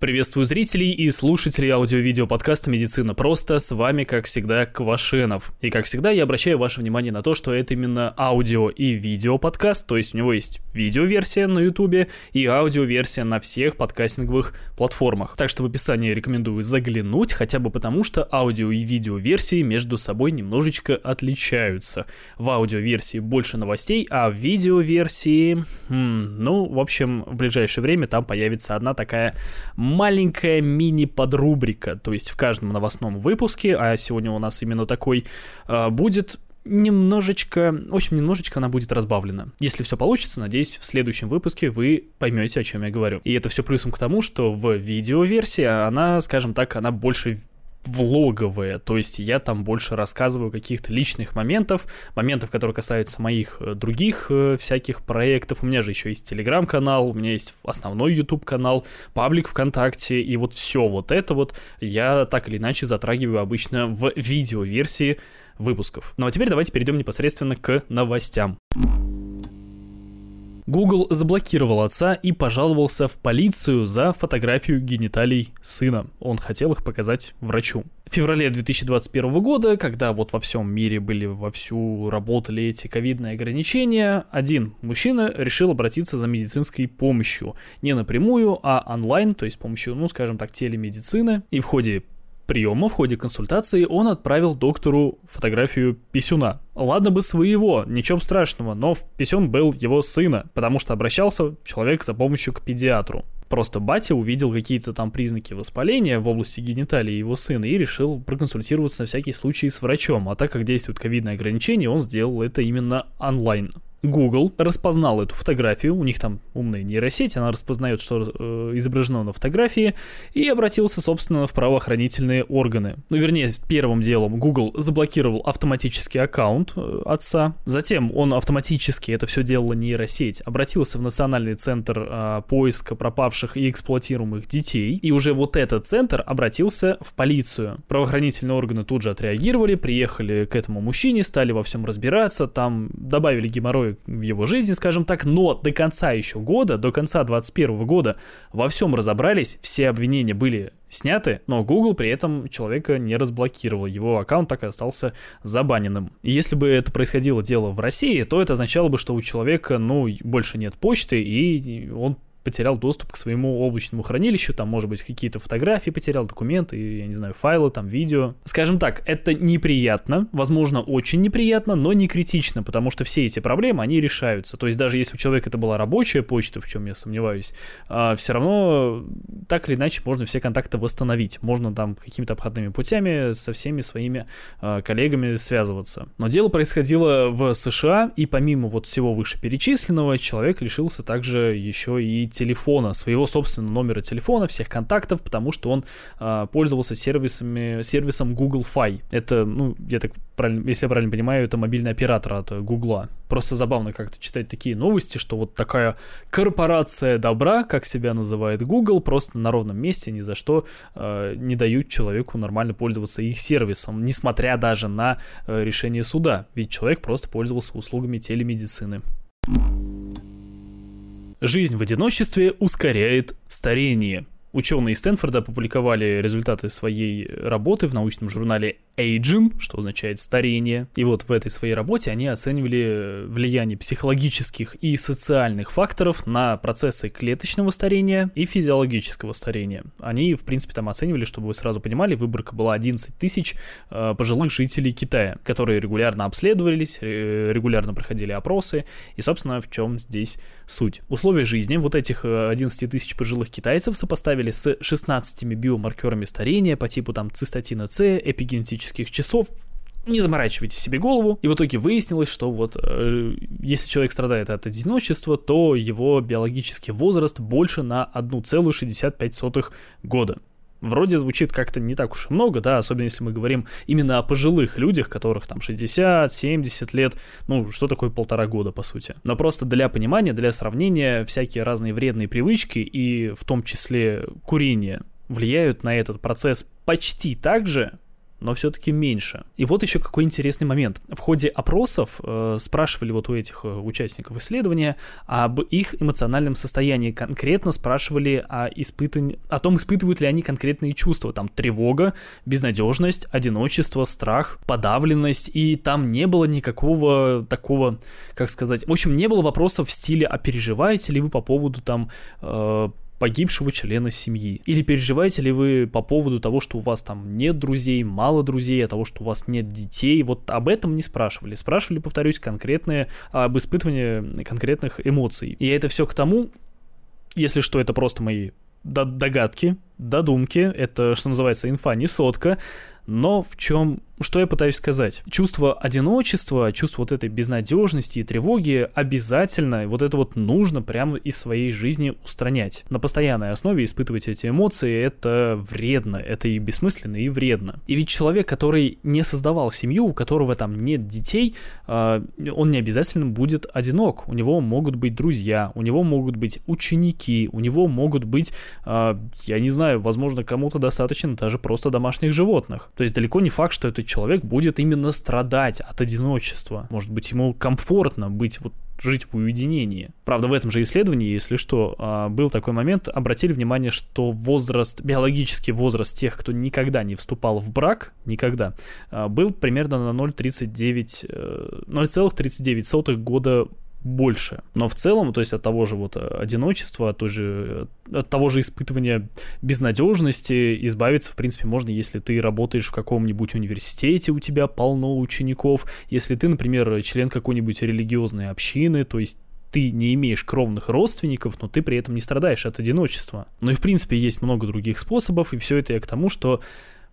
Приветствую зрителей и слушателей аудио-видео подкаста «Медицина просто». С вами, как всегда, Квашенов. И, как всегда, я обращаю ваше внимание на то, что это именно аудио и видео подкаст, то есть у него есть видеоверсия на ютубе и аудиоверсия на всех подкастинговых платформах. Так что в описании рекомендую заглянуть, хотя бы потому, что аудио и видеоверсии между собой немножечко отличаются. В аудиоверсии больше новостей, а в видеоверсии... Хм, ну, в общем, в ближайшее время там появится одна такая маленькая мини-подрубрика, то есть в каждом новостном выпуске, а сегодня у нас именно такой, а, будет немножечко, общем, немножечко она будет разбавлена. Если все получится, надеюсь, в следующем выпуске вы поймете, о чем я говорю. И это все плюсом к тому, что в видеоверсии она, скажем так, она больше влоговые, то есть я там больше рассказываю каких-то личных моментов, моментов, которые касаются моих э, других э, всяких проектов. У меня же еще есть телеграм-канал, у меня есть основной YouTube канал, паблик ВКонтакте, и вот все вот это вот я так или иначе затрагиваю обычно в видеоверсии выпусков. Ну а теперь давайте перейдем непосредственно к новостям. Google заблокировал отца и пожаловался в полицию за фотографию гениталий сына. Он хотел их показать врачу. В феврале 2021 года, когда вот во всем мире были вовсю работали эти ковидные ограничения, один мужчина решил обратиться за медицинской помощью. Не напрямую, а онлайн, то есть с помощью, ну скажем так, телемедицины. И в ходе приема, в ходе консультации он отправил доктору фотографию писюна. Ладно бы своего, ничего страшного, но писюн был его сына, потому что обращался человек за помощью к педиатру. Просто батя увидел какие-то там признаки воспаления в области гениталии его сына и решил проконсультироваться на всякий случай с врачом. А так как действует ковидное ограничение, он сделал это именно онлайн. Google распознал эту фотографию, у них там умная нейросеть, она распознает, что э, изображено на фотографии, и обратился, собственно, в правоохранительные органы. Ну, вернее, первым делом Google заблокировал автоматический аккаунт э, отца, затем он автоматически, это все делала нейросеть, обратился в Национальный центр э, поиска пропавших и эксплуатируемых детей, и уже вот этот центр обратился в полицию. Правоохранительные органы тут же отреагировали, приехали к этому мужчине, стали во всем разбираться, там добавили геморрой в его жизни, скажем так, но до конца еще года, до конца 2021 года во всем разобрались, все обвинения были сняты, но Google при этом человека не разблокировал, его аккаунт так и остался забаненным. И если бы это происходило дело в России, то это означало бы, что у человека, ну, больше нет почты, и он потерял доступ к своему облачному хранилищу, там, может быть, какие-то фотографии потерял, документы, я не знаю, файлы, там, видео. Скажем так, это неприятно, возможно, очень неприятно, но не критично, потому что все эти проблемы, они решаются. То есть даже если у человека это была рабочая почта, в чем я сомневаюсь, а, все равно так или иначе можно все контакты восстановить. Можно там какими-то обходными путями со всеми своими а, коллегами связываться. Но дело происходило в США, и помимо вот всего вышеперечисленного, человек лишился также еще и телефона, своего собственного номера телефона, всех контактов, потому что он э, пользовался сервисами, сервисом Google Fi. Это, ну, я так правильно, если я правильно понимаю, это мобильный оператор от Google. Просто забавно как-то читать такие новости, что вот такая корпорация добра, как себя называет Google, просто на ровном месте ни за что э, не дают человеку нормально пользоваться их сервисом, несмотря даже на э, решение суда, ведь человек просто пользовался услугами телемедицины. Жизнь в одиночестве ускоряет старение. Ученые из Стэнфорда опубликовали результаты своей работы в научном журнале aging, что означает старение. И вот в этой своей работе они оценивали влияние психологических и социальных факторов на процессы клеточного старения и физиологического старения. Они, в принципе, там оценивали, чтобы вы сразу понимали, выборка была 11 тысяч э, пожилых жителей Китая, которые регулярно обследовались, регулярно проходили опросы. И, собственно, в чем здесь суть. Условия жизни вот этих 11 э, тысяч пожилых китайцев сопоставили с 16 биомаркерами старения по типу там цистатина С, эпигенетического биологических часов, не заморачивайте себе голову. И в итоге выяснилось, что вот э, если человек страдает от одиночества, то его биологический возраст больше на 1,65 года. Вроде звучит как-то не так уж и много, да, особенно если мы говорим именно о пожилых людях, которых там 60-70 лет, ну, что такое полтора года, по сути. Но просто для понимания, для сравнения, всякие разные вредные привычки и в том числе курение влияют на этот процесс почти так же, но все-таки меньше. И вот еще какой интересный момент. В ходе опросов э, спрашивали вот у этих э, участников исследования об их эмоциональном состоянии. Конкретно спрашивали о, испытан... о том, испытывают ли они конкретные чувства. Там тревога, безнадежность, одиночество, страх, подавленность. И там не было никакого такого, как сказать... В общем, не было вопросов в стиле, а переживаете ли вы по поводу там... Э, погибшего члена семьи? Или переживаете ли вы по поводу того, что у вас там нет друзей, мало друзей, а того, что у вас нет детей? Вот об этом не спрашивали. Спрашивали, повторюсь, конкретные, об испытывании конкретных эмоций. И это все к тому, если что, это просто мои догадки, додумки, это, что называется, инфа не сотка, но в чем что я пытаюсь сказать? Чувство одиночества, чувство вот этой безнадежности и тревоги обязательно, вот это вот нужно прямо из своей жизни устранять. На постоянной основе испытывать эти эмоции, это вредно, это и бессмысленно, и вредно. И ведь человек, который не создавал семью, у которого там нет детей, а, он не обязательно будет одинок. У него могут быть друзья, у него могут быть ученики, у него могут быть, а, я не знаю, возможно, кому-то достаточно даже просто домашних животных. То есть далеко не факт, что это человек будет именно страдать от одиночества. Может быть, ему комфортно быть вот жить в уединении. Правда, в этом же исследовании, если что, а, был такой момент, обратили внимание, что возраст, биологический возраст тех, кто никогда не вступал в брак, никогда, а, был примерно на 0,39, 0,39 э, года больше. Но в целом, то есть от того же вот э, одиночества, от, той же, э, от того же испытывания безнадежности избавиться, в принципе, можно, если ты работаешь в каком-нибудь университете, у тебя полно учеников, если ты, например, член какой-нибудь религиозной общины, то есть ты не имеешь кровных родственников, но ты при этом не страдаешь от одиночества. Ну и в принципе есть много других способов, и все это я к тому, что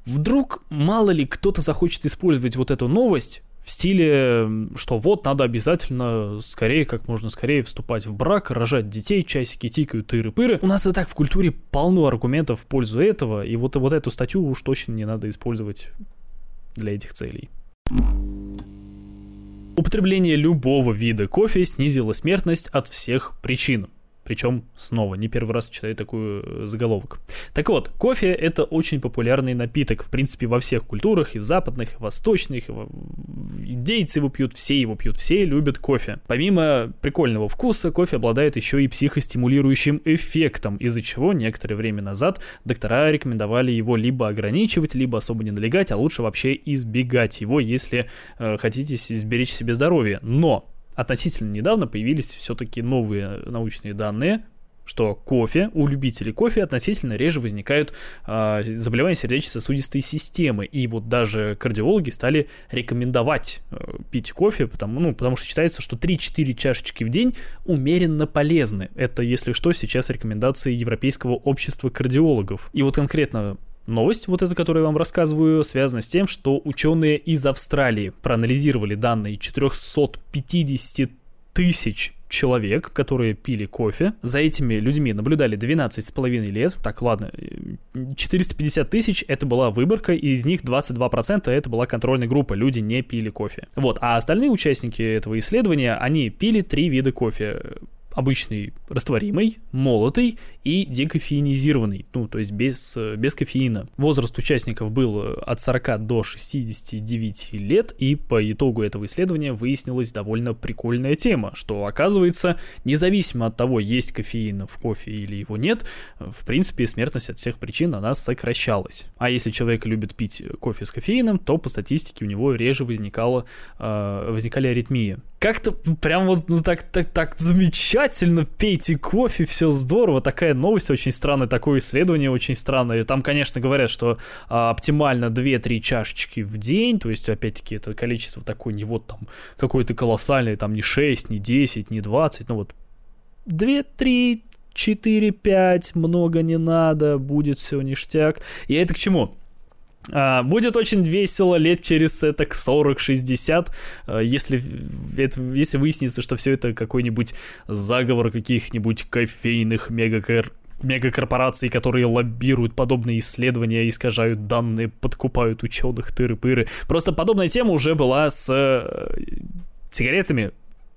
вдруг мало ли кто-то захочет использовать вот эту новость в стиле, что вот надо обязательно скорее, как можно скорее вступать в брак, рожать детей, часики тикают, тыры-пыры. У нас и так в культуре полно аргументов в пользу этого, и вот, вот эту статью уж точно не надо использовать для этих целей. Употребление любого вида кофе снизило смертность от всех причин. Причем снова, не первый раз читаю такую э, заголовок. Так вот, кофе это очень популярный напиток, в принципе, во всех культурах, и в западных, и в восточных, и. Индейцы его пьют, все его пьют, все любят кофе. Помимо прикольного вкуса, кофе обладает еще и психостимулирующим эффектом, из-за чего некоторое время назад доктора рекомендовали его либо ограничивать, либо особо не налегать, а лучше вообще избегать его, если э, хотите сберечь себе здоровье. Но относительно недавно появились все-таки новые научные данные, что кофе, у любителей кофе относительно реже возникают э, заболевания сердечно-сосудистой системы. И вот даже кардиологи стали рекомендовать э, пить кофе, потому, ну, потому что считается, что 3-4 чашечки в день умеренно полезны. Это, если что, сейчас рекомендации Европейского общества кардиологов. И вот конкретно Новость, вот эта, которую я вам рассказываю, связана с тем, что ученые из Австралии проанализировали данные 450 тысяч человек, которые пили кофе. За этими людьми наблюдали 12,5 лет. Так, ладно, 450 тысяч это была выборка, и из них 22% это была контрольная группа, люди не пили кофе. Вот, а остальные участники этого исследования, они пили три вида кофе обычный растворимый, молотый и декофеинизированный, ну, то есть без, без кофеина. Возраст участников был э, от 40 до 69 лет, и по итогу этого исследования выяснилась довольно прикольная тема, что оказывается, независимо от того, есть кофеин в кофе или его нет, в принципе, смертность от всех причин она сокращалась. А если человек любит пить кофе с кофеином, то по статистике у него реже возникало, э, возникали аритмии. Как-то прям вот ну, так, так, так замечательно пейте кофе, все здорово. Такая новость очень странная, такое исследование очень странное. Там, конечно, говорят, что а, оптимально 2-3 чашечки в день, то есть, опять-таки, это количество такое не вот там какое-то колоссальное, там не 6, не 10, не 20, ну вот 2-3 4-5, много не надо, будет все ништяк. И это к чему? А, будет очень весело лет через это к 40-60, а, если, если выяснится, что все это какой-нибудь заговор каких-нибудь кофейных мегакор мегакорпораций, которые лоббируют подобные исследования, искажают данные, подкупают ученых, тыры-пыры. Просто подобная тема уже была с э, сигаретами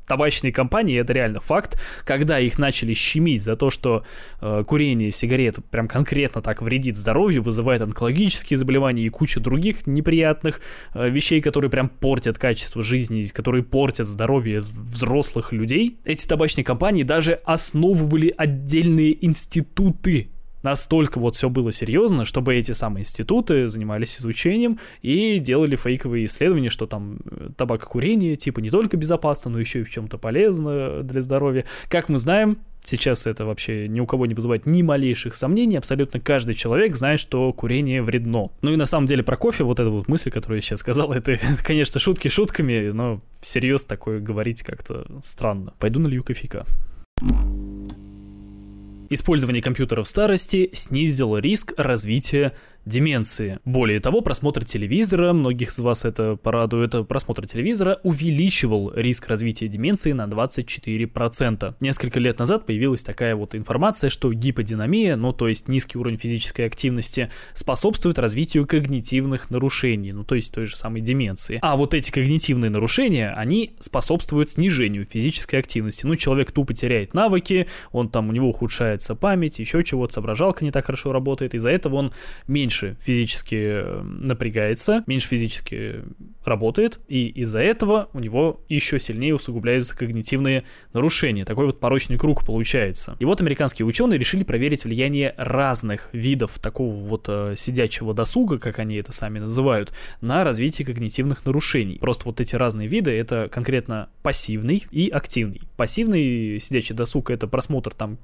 табачные компании, это реально факт, когда их начали щемить за то, что э, курение сигарет прям конкретно так вредит здоровью, вызывает онкологические заболевания и кучу других неприятных э, вещей, которые прям портят качество жизни, которые портят здоровье взрослых людей, эти табачные компании даже основывали отдельные институты Настолько вот все было серьезно, чтобы эти самые институты занимались изучением и делали фейковые исследования, что там э, табакокурение типа не только безопасно, но еще и в чем-то полезно для здоровья. Как мы знаем, Сейчас это вообще ни у кого не вызывает ни малейших сомнений. Абсолютно каждый человек знает, что курение вредно. Ну и на самом деле про кофе, вот эта вот мысль, которую я сейчас сказал, это, конечно, шутки шутками, но всерьез такое говорить как-то странно. Пойду налью кофейка. Использование компьютера в старости снизило риск развития деменции. Более того, просмотр телевизора, многих из вас это порадует, просмотр телевизора увеличивал риск развития деменции на 24%. Несколько лет назад появилась такая вот информация, что гиподинамия, ну то есть низкий уровень физической активности, способствует развитию когнитивных нарушений, ну то есть той же самой деменции. А вот эти когнитивные нарушения, они способствуют снижению физической активности. Ну человек тупо теряет навыки, он там, у него ухудшается память, еще чего-то, соображалка не так хорошо работает, из-за этого он меньше меньше физически э, напрягается, меньше физически работает, и из-за этого у него еще сильнее усугубляются когнитивные нарушения. Такой вот порочный круг получается. И вот американские ученые решили проверить влияние разных видов такого вот э, сидячего досуга, как они это сами называют, на развитие когнитивных нарушений. Просто вот эти разные виды это конкретно пассивный и активный. Пассивный сидячий досуг это просмотр там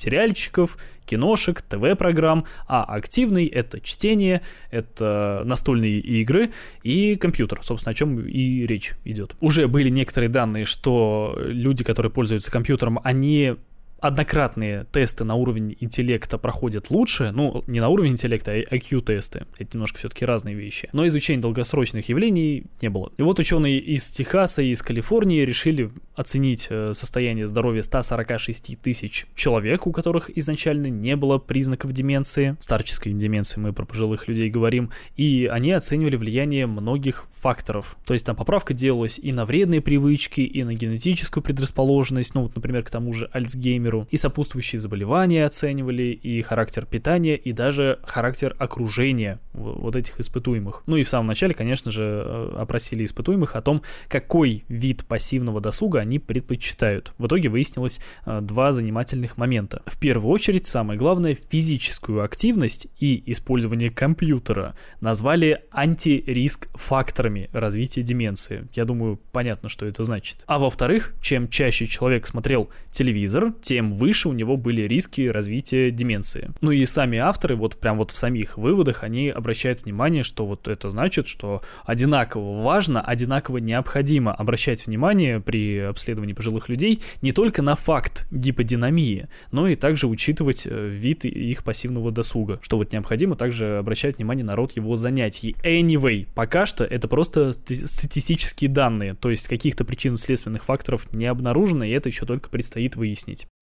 сериальчиков, киношек, ТВ-программ, а активный — это чтение, это настольные игры и компьютер, собственно, о чем и речь идет. Уже были некоторые данные, что люди, которые пользуются компьютером, они однократные тесты на уровень интеллекта проходят лучше, ну, не на уровень интеллекта, а IQ-тесты. Это немножко все-таки разные вещи. Но изучения долгосрочных явлений не было. И вот ученые из Техаса и из Калифорнии решили оценить э, состояние здоровья 146 тысяч человек, у которых изначально не было признаков деменции, старческой деменции, мы про пожилых людей говорим, и они оценивали влияние многих факторов. То есть там поправка делалась и на вредные привычки, и на генетическую предрасположенность, ну вот, например, к тому же Альцгеймер, миру. И сопутствующие заболевания оценивали, и характер питания, и даже характер окружения вот этих испытуемых. Ну и в самом начале, конечно же, э, опросили испытуемых о том, какой вид пассивного досуга они предпочитают. В итоге выяснилось э, два занимательных момента. В первую очередь, самое главное, физическую активность и использование компьютера назвали антириск факторами развития деменции. Я думаю, понятно, что это значит. А во-вторых, чем чаще человек смотрел телевизор, тем тем выше у него были риски развития деменции. Ну и сами авторы, вот прям вот в самих выводах, они обращают внимание, что вот это значит, что одинаково важно, одинаково необходимо обращать внимание при обследовании пожилых людей не только на факт гиподинамии, но и также учитывать э, вид их пассивного досуга, что вот необходимо также обращать внимание на род его занятий. Anyway, пока что это просто статистические данные, то есть каких-то причинно-следственных факторов не обнаружено, и это еще только предстоит выяснить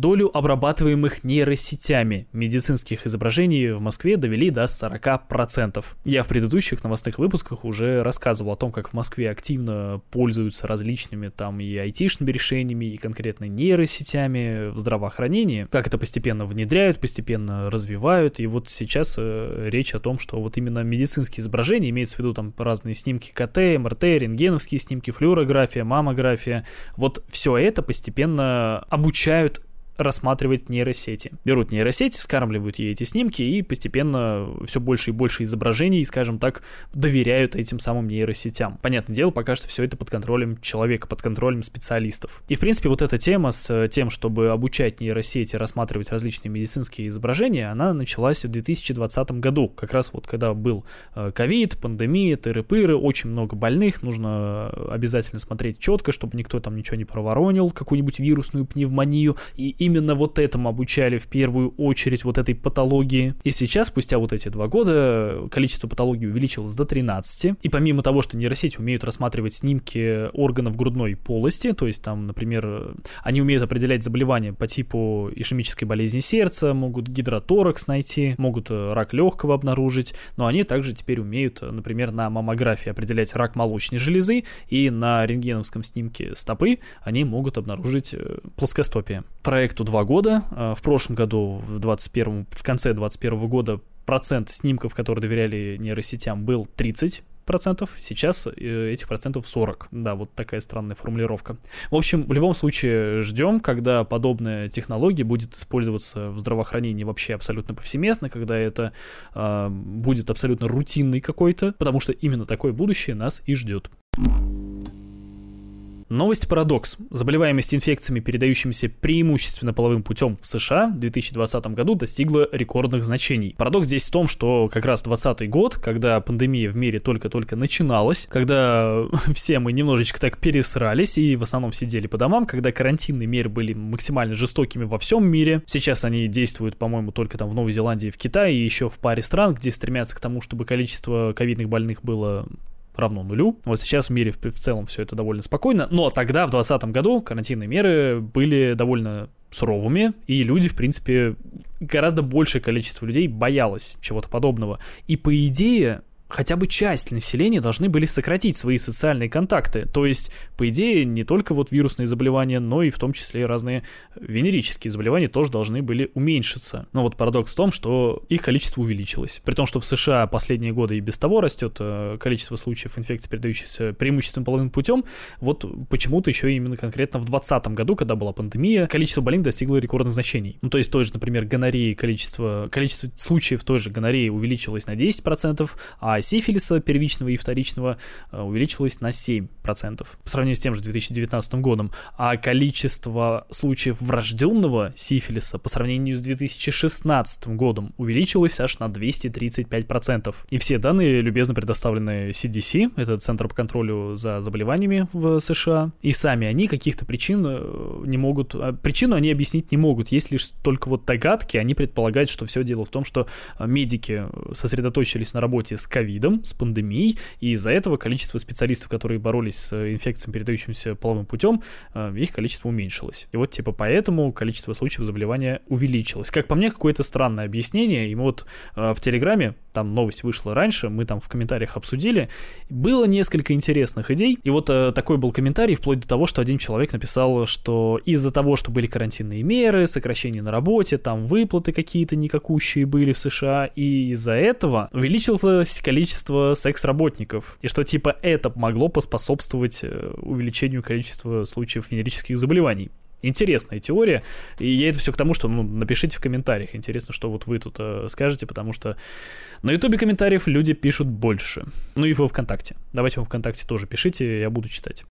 долю обрабатываемых нейросетями. Медицинских изображений в Москве довели до 40%. Я в предыдущих новостных выпусках уже рассказывал о том, как в Москве активно пользуются различными там и айтишными решениями, и конкретно нейросетями в здравоохранении, как это постепенно внедряют, постепенно развивают, и вот сейчас э, речь о том, что вот именно медицинские изображения, имеется в виду там разные снимки КТ, МРТ, рентгеновские снимки, флюорография, маммография, вот все это постепенно обучают рассматривать нейросети. Берут нейросети, скармливают ей эти снимки и постепенно все больше и больше изображений, скажем так, доверяют этим самым нейросетям. Понятное дело, пока что все это под контролем человека, под контролем специалистов. И, в принципе, вот эта тема с тем, чтобы обучать нейросети рассматривать различные медицинские изображения, она началась в 2020 году, как раз вот когда был э, ковид, пандемия, тыры-пыры, очень много больных, нужно обязательно смотреть четко, чтобы никто там ничего не проворонил, какую-нибудь вирусную пневмонию, и именно вот этому обучали в первую очередь, вот этой патологии. И сейчас, спустя вот эти два года, количество патологий увеличилось до 13. И помимо того, что нейросети умеют рассматривать снимки органов грудной полости, то есть там, например, они умеют определять заболевания по типу ишемической болезни сердца, могут гидроторакс найти, могут э, рак легкого обнаружить, но они также теперь умеют, например, на маммографии определять рак молочной железы и на рентгеновском снимке стопы они могут обнаружить э, плоскостопие. Проекту два года. Э, в прошлом году, в 21 в конце 2021 года процент снимков, которые доверяли нейросетям, был 30 процентов, сейчас э, этих процентов 40. Да, вот такая странная формулировка. В общем, в любом случае ждем, когда подобная технология будет использоваться в здравоохранении вообще абсолютно повсеместно, когда это э, будет абсолютно рутинный какой-то, потому что именно такое будущее нас и ждет. Новость парадокс. Заболеваемость инфекциями, передающимися преимущественно половым путем в США в 2020 году достигла рекордных значений. Парадокс здесь в том, что как раз 2020 год, когда пандемия в мире только-только начиналась, когда все мы немножечко так пересрались и в основном сидели по домам, когда карантинные меры были максимально жестокими во всем мире. Сейчас они действуют, по-моему, только там в Новой Зеландии, в Китае и еще в паре стран, где стремятся к тому, чтобы количество ковидных больных было равно нулю. Вот сейчас в мире в целом все это довольно спокойно, но тогда, в 2020 году, карантинные меры были довольно суровыми, и люди, в принципе, гораздо большее количество людей боялось чего-то подобного. И по идее, хотя бы часть населения должны были сократить свои социальные контакты. То есть, по идее, не только вот вирусные заболевания, но и в том числе разные венерические заболевания тоже должны были уменьшиться. Но вот парадокс в том, что их количество увеличилось. При том, что в США последние годы и без того растет э, количество случаев инфекции, передающихся преимущественно половым путем, вот почему-то еще именно конкретно в 2020 году, когда была пандемия, количество больных достигло рекордных значений. Ну, то есть той же, например, гонореи, количество, количество случаев той же гонореи увеличилось на 10%, а сифилиса первичного и вторичного э, увеличилось на 7% по сравнению с тем же 2019 годом, а количество случаев врожденного сифилиса по сравнению с 2016 годом увеличилось аж на 235%. И все данные любезно предоставлены CDC, это Центр по контролю за заболеваниями в США, и сами они каких-то причин э, не могут, а причину они объяснить не могут, есть лишь только вот догадки, они предполагают, что все дело в том, что э, медики сосредоточились на работе с ковидом, ковидом, с пандемией, и из-за этого количество специалистов, которые боролись с э, инфекциями, передающимися половым путем, э, их количество уменьшилось. И вот типа поэтому количество случаев заболевания увеличилось. Как по мне, какое-то странное объяснение, и вот э, в Телеграме, там новость вышла раньше, мы там в комментариях обсудили, было несколько интересных идей, и вот такой был комментарий, вплоть до того, что один человек написал, что из-за того, что были карантинные меры, сокращения на работе, там выплаты какие-то никакущие были в США, и из-за этого увеличилось количество количество секс-работников, и что типа это могло поспособствовать э, увеличению количества случаев венерических заболеваний. Интересная теория, и я это все к тому, что ну, напишите в комментариях. Интересно, что вот вы тут э, скажете, потому что на ютубе комментариев люди пишут больше. Ну и во ВКонтакте. Давайте во ВКонтакте тоже пишите, я буду читать.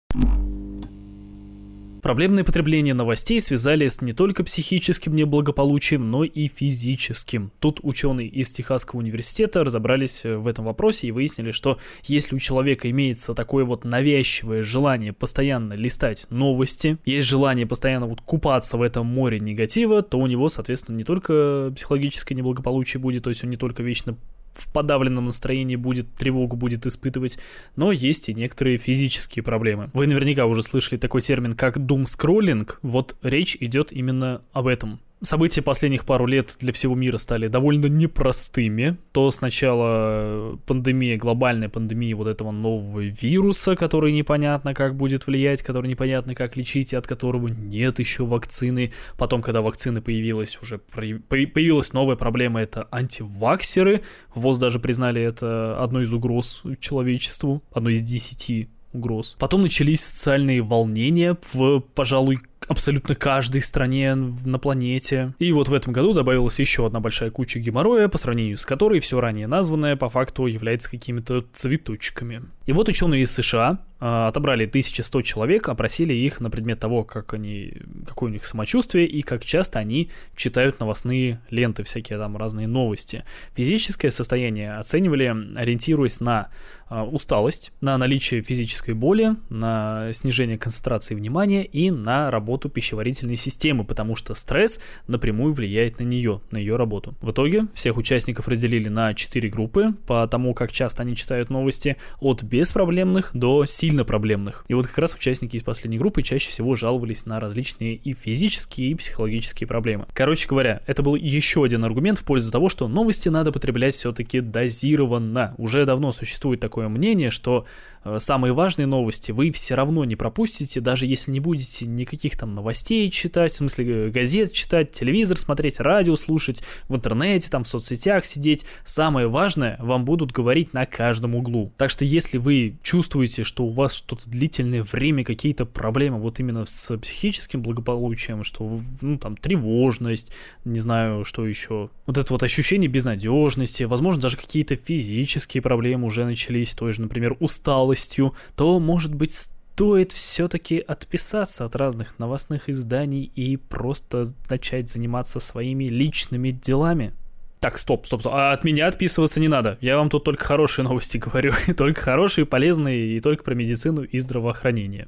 Проблемное потребление новостей связали с не только психическим неблагополучием, но и физическим. Тут ученые из Техасского университета разобрались э, в этом вопросе и выяснили, что если у человека имеется такое вот навязчивое желание постоянно листать новости, есть желание постоянно вот купаться в этом море негатива, то у него, соответственно, не только психологическое неблагополучие будет, то есть он не только вечно в подавленном настроении будет, тревогу будет испытывать, но есть и некоторые физические проблемы. Вы наверняка уже слышали такой термин, как doom scrolling, вот речь идет именно об этом. События последних пару лет для всего мира стали довольно непростыми. То сначала пандемия, глобальная пандемия вот этого нового вируса, который непонятно как будет влиять, который непонятно как лечить, и от которого нет еще вакцины. Потом, когда вакцина появилась, уже появилась новая проблема, это антиваксеры. ВОЗ даже признали это одной из угроз человечеству, одной из десяти угроз. Потом начались социальные волнения в, пожалуй, абсолютно каждой стране на планете. И вот в этом году добавилась еще одна большая куча геморроя, по сравнению с которой все ранее названное по факту является какими-то цветочками. И вот ученые из США отобрали 1100 человек, опросили их на предмет того, как они, какое у них самочувствие и как часто они читают новостные ленты, всякие там разные новости. Физическое состояние оценивали, ориентируясь на а, усталость, на наличие физической боли, на снижение концентрации внимания и на работу пищеварительной системы, потому что стресс напрямую влияет на нее, на ее работу. В итоге всех участников разделили на 4 группы по тому, как часто они читают новости, от беспроблемных до сильно проблемных. И вот как раз участники из последней группы чаще всего жаловались на различные и физические, и психологические проблемы. Короче говоря, это был еще один аргумент в пользу того, что новости надо потреблять все-таки дозированно. Уже давно существует такое мнение, что э, самые важные новости вы все равно не пропустите, даже если не будете никаких там новостей читать, в смысле э, газет читать, телевизор смотреть, радио слушать, в интернете, там в соцсетях сидеть. Самое важное вам будут говорить на каждом углу. Так что если вы чувствуете, что у вас что-то длительное время, какие-то проблемы вот именно с психическим благополучием, что ну там тревожность, не знаю, что еще, вот это вот ощущение безнадежности, возможно даже какие-то физические проблемы уже начались, той же, например, усталостью, то, может быть, стоит все-таки отписаться от разных новостных изданий и просто начать заниматься своими личными делами. Так, стоп, стоп, стоп. А от меня отписываться не надо. Я вам тут только хорошие новости говорю. только хорошие, полезные и только про медицину и здравоохранение.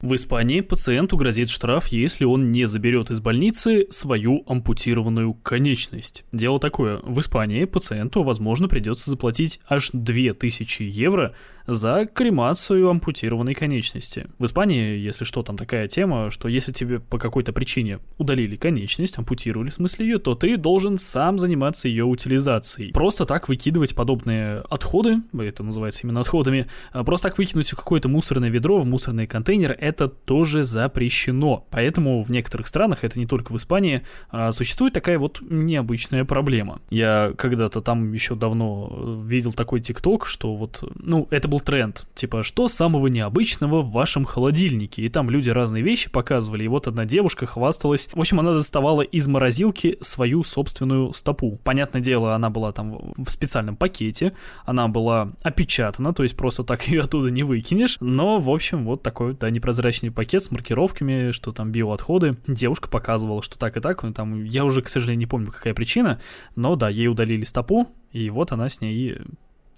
В Испании пациенту грозит штраф, если он не заберет из больницы свою ампутированную конечность. Дело такое, в Испании пациенту, возможно, придется заплатить аж 2000 евро за кремацию ампутированной конечности. В Испании, если что, там такая тема, что если тебе по какой-то причине удалили конечность, ампутировали в смысле ее, то ты должен сам заниматься ее утилизацией. Просто так выкидывать подобные отходы, это называется именно отходами, а просто так выкинуть в какое-то мусорное ведро, в мусорный контейнер, это тоже запрещено. Поэтому в некоторых странах, это не только в Испании, а, существует такая вот необычная проблема. Я когда-то там еще давно видел такой тикток, что вот, ну, это был был тренд, типа, что самого необычного в вашем холодильнике? И там люди разные вещи показывали, и вот одна девушка хвасталась. В общем, она доставала из морозилки свою собственную стопу. Понятное дело, она была там в специальном пакете, она была опечатана, то есть просто так ее оттуда не выкинешь. Но, в общем, вот такой, да, непрозрачный пакет с маркировками, что там биоотходы. Девушка показывала, что так и так, ну, там, я уже, к сожалению, не помню, какая причина, но да, ей удалили стопу, и вот она с ней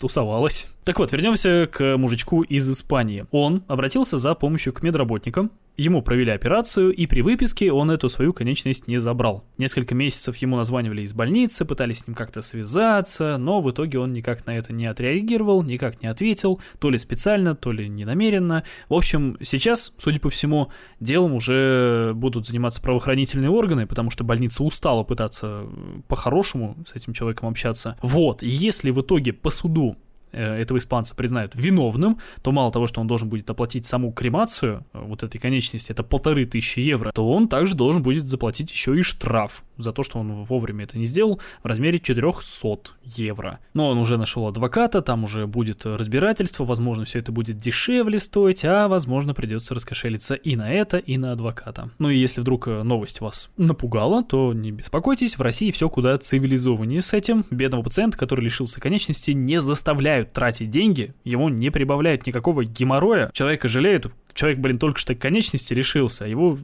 тусовалась. Так вот, вернемся к мужичку из Испании. Он обратился за помощью к медработникам, Ему провели операцию, и при выписке он эту свою конечность не забрал. Несколько месяцев ему названивали из больницы, пытались с ним как-то связаться, но в итоге он никак на это не отреагировал, никак не ответил, то ли специально, то ли ненамеренно. В общем, сейчас, судя по всему, делом уже будут заниматься правоохранительные органы, потому что больница устала пытаться по-хорошему с этим человеком общаться. Вот, и если в итоге по суду Э, этого испанца признают виновным, то мало того, что он должен будет оплатить саму кремацию э, вот этой конечности, это полторы тысячи евро, то он также должен будет заплатить еще и штраф за то, что он вовремя это не сделал, в размере 400 евро. Но он уже нашел адвоката, там уже будет разбирательство, возможно, все это будет дешевле стоить, а возможно, придется раскошелиться и на это, и на адвоката. Ну и если вдруг э, новость вас напугала, то не беспокойтесь, в России все куда цивилизованнее с этим. Бедного пациента, который лишился конечности, не заставляют тратить деньги, ему не прибавляют никакого геморроя, человека жалеют, человек, блин, только что конечности решился, а его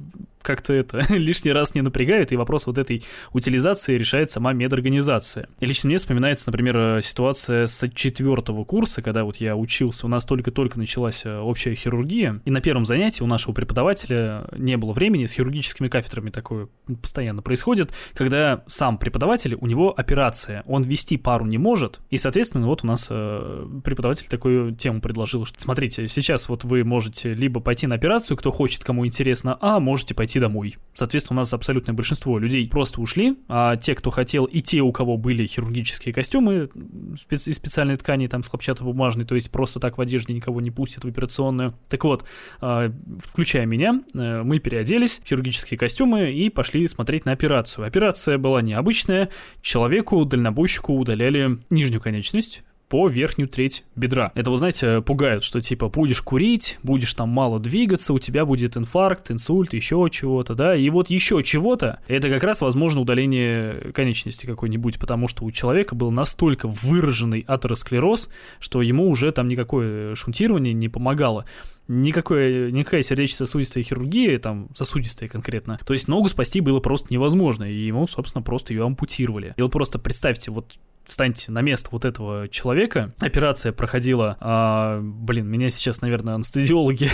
как-то это лишний раз не напрягает, и вопрос вот этой утилизации решает сама медорганизация. И лично мне вспоминается, например, ситуация с четвертого курса, когда вот я учился, у нас только-только началась э, общая хирургия, и на первом занятии у нашего преподавателя не было времени, с хирургическими кафедрами такое постоянно происходит, когда сам преподаватель, у него операция, он вести пару не может, и, соответственно, вот у нас э, преподаватель такую тему предложил, что смотрите, сейчас вот вы можете либо пойти на операцию, кто хочет, кому интересно, а можете пойти идти домой. Соответственно, у нас абсолютное большинство людей просто ушли, а те, кто хотел, и те, у кого были хирургические костюмы из специальной ткани, там, с хлопчатобумажной, то есть просто так в одежде никого не пустят в операционную. Так вот, а, включая меня, э, мы переоделись в хирургические костюмы и пошли смотреть на операцию. Операция была необычная. Человеку, дальнобойщику удаляли нижнюю конечность, по верхнюю треть бедра. Это, вы знаете, пугают, что типа будешь курить, будешь там мало двигаться, у тебя будет инфаркт, инсульт, еще чего-то, да, и вот еще чего-то, это как раз, возможно, удаление конечности какой-нибудь, потому что у человека был настолько выраженный атеросклероз, что ему уже там никакое шунтирование не помогало никакой, никакая сердечно-сосудистая хирургия, там, сосудистая конкретно, то есть ногу спасти было просто невозможно, и ему, собственно, просто ее ампутировали. И вот просто представьте, вот встаньте на место вот этого человека. Операция проходила, а, блин, меня сейчас, наверное, анестезиологи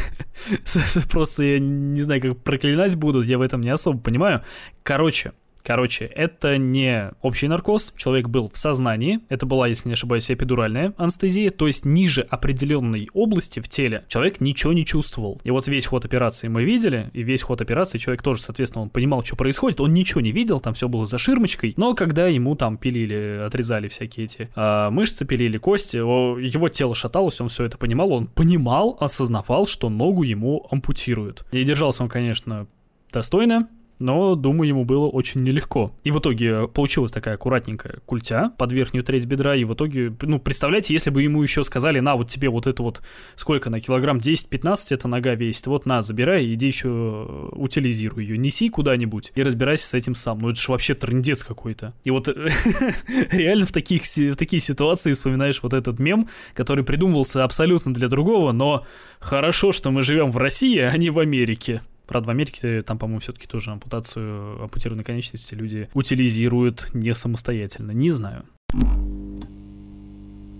просто, я не знаю, как проклинать будут, я в этом не особо понимаю. Короче, Короче, это не общий наркоз, человек был в сознании, это была, если не ошибаюсь, эпидуральная анестезия, то есть ниже определенной области в теле человек ничего не чувствовал. И вот весь ход операции мы видели, и весь ход операции человек тоже, соответственно, он понимал, что происходит, он ничего не видел, там все было за ширмочкой, но когда ему там пилили, отрезали всякие эти а, мышцы, пилили кости, его тело шаталось, он все это понимал, он понимал, осознавал, что ногу ему ампутируют. И держался он, конечно, достойно, но, думаю, ему было очень нелегко. И в итоге получилась такая аккуратненькая культя под верхнюю треть бедра, и в итоге, ну, представляете, если бы ему еще сказали, на, вот тебе вот это вот, сколько на килограмм, 10-15 эта нога весит, вот на, забирай, иди еще утилизируй ее, неси куда-нибудь и разбирайся с этим сам. Ну, это же вообще трендец какой-то. И вот реально в, таких, в такие ситуации вспоминаешь вот этот мем, который придумывался абсолютно для другого, но хорошо, что мы живем в России, а не в Америке. Правда, в Америке там, по-моему, все-таки тоже ампутацию ампутированной конечности люди утилизируют не самостоятельно. Не знаю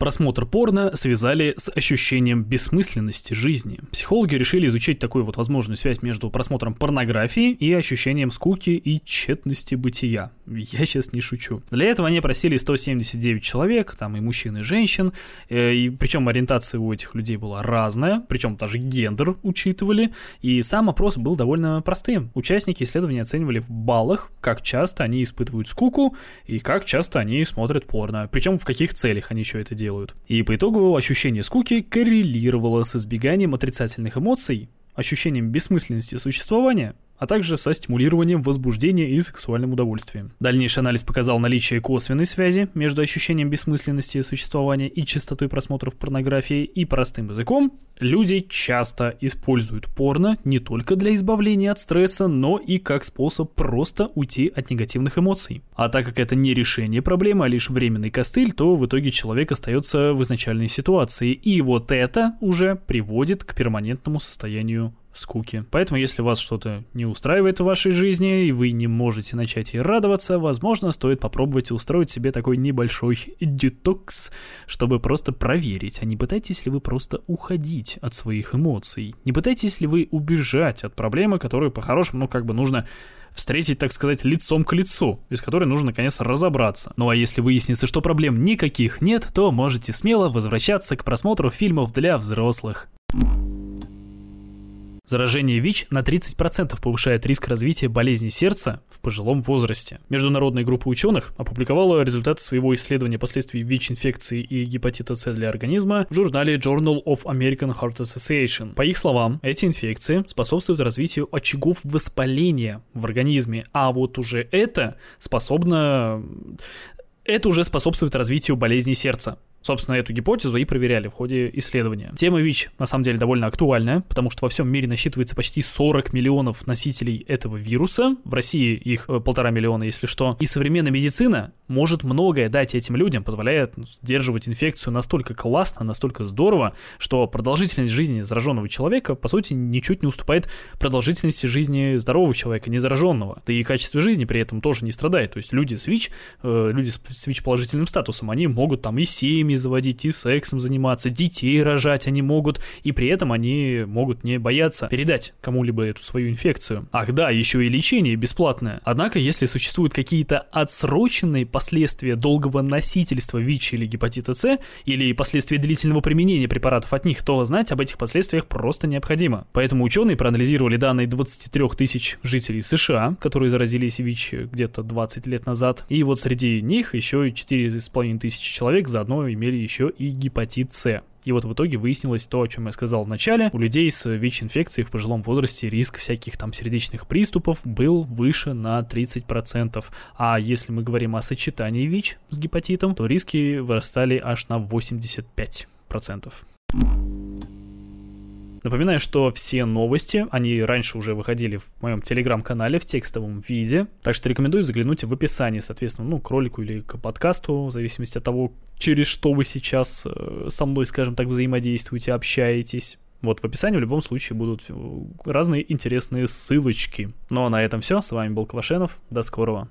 просмотр порно связали с ощущением бессмысленности жизни. Психологи решили изучить такую вот возможную связь между просмотром порнографии и ощущением скуки и тщетности бытия. Я сейчас не шучу. Для этого они опросили 179 человек, там и мужчин, и женщин, э, и причем ориентация у этих людей была разная, причем даже гендер учитывали, и сам опрос был довольно простым. Участники исследования оценивали в баллах, как часто они испытывают скуку и как часто они смотрят порно, причем в каких целях они еще это делают делают. И по итогу ощущение скуки коррелировало с избеганием отрицательных эмоций, ощущением бессмысленности существования а также со стимулированием возбуждения и сексуальным удовольствием. Дальнейший анализ показал наличие косвенной связи между ощущением бессмысленности существования и частотой просмотров порнографии, и простым языком, люди часто используют порно не только для избавления от стресса, но и как способ просто уйти от негативных эмоций. А так как это не решение проблемы, а лишь временный костыль, то в итоге человек остается в изначальной ситуации, и вот это уже приводит к перманентному состоянию скуки. Поэтому, если вас что-то не устраивает в вашей жизни, и вы не можете начать ей радоваться, возможно, стоит попробовать устроить себе такой небольшой детокс, чтобы просто проверить, а не пытаетесь ли вы просто уходить от своих эмоций, не пытаетесь ли вы убежать от проблемы, которую по-хорошему, ну, как бы нужно встретить, так сказать, лицом к лицу, из которой нужно наконец разобраться. Ну а если выяснится, что проблем никаких нет, то можете смело возвращаться к просмотру фильмов для взрослых. Заражение ВИЧ на 30% повышает риск развития болезни сердца в пожилом возрасте. Международная группа ученых опубликовала результаты своего исследования последствий ВИЧ-инфекции и гепатита С для организма в журнале Journal of American Heart Association. По их словам, эти инфекции способствуют развитию очагов воспаления в организме, а вот уже это способно это уже способствует развитию болезни сердца. Собственно, эту гипотезу и проверяли в ходе исследования. Тема ВИЧ на самом деле довольно актуальная, потому что во всем мире насчитывается почти 40 миллионов носителей этого вируса. В России их э, полтора миллиона, если что. И современная медицина может многое дать этим людям, позволяет сдерживать инфекцию настолько классно, настолько здорово, что продолжительность жизни зараженного человека, по сути, ничуть не уступает продолжительности жизни здорового человека, не зараженного. Да и качество жизни при этом тоже не страдает. То есть люди с ВИЧ, э, люди с ВИЧ-положительным статусом, они могут там и семьи семьи заводить, и сексом заниматься, детей рожать они могут, и при этом они могут не бояться передать кому-либо эту свою инфекцию. Ах да, еще и лечение бесплатное. Однако, если существуют какие-то отсроченные последствия долгого носительства ВИЧ или гепатита С, или последствия длительного применения препаратов от них, то знать об этих последствиях просто необходимо. Поэтому ученые проанализировали данные 23 тысяч жителей США, которые заразились ВИЧ где-то 20 лет назад, и вот среди них еще и 4,5 тысячи человек заодно имели имели еще и гепатит С. И вот в итоге выяснилось то, о чем я сказал в начале. У людей с ВИЧ-инфекцией в пожилом возрасте риск всяких там сердечных приступов был выше на 30%. А если мы говорим о сочетании ВИЧ с гепатитом, то риски вырастали аж на 85%. Напоминаю, что все новости, они раньше уже выходили в моем телеграм-канале в текстовом виде, так что рекомендую заглянуть в описании, соответственно, ну, к ролику или к подкасту, в зависимости от того, через что вы сейчас э, со мной, скажем так, взаимодействуете, общаетесь. Вот в описании в любом случае будут э, разные интересные ссылочки. Ну а на этом все. С вами был Квашенов. До скорого.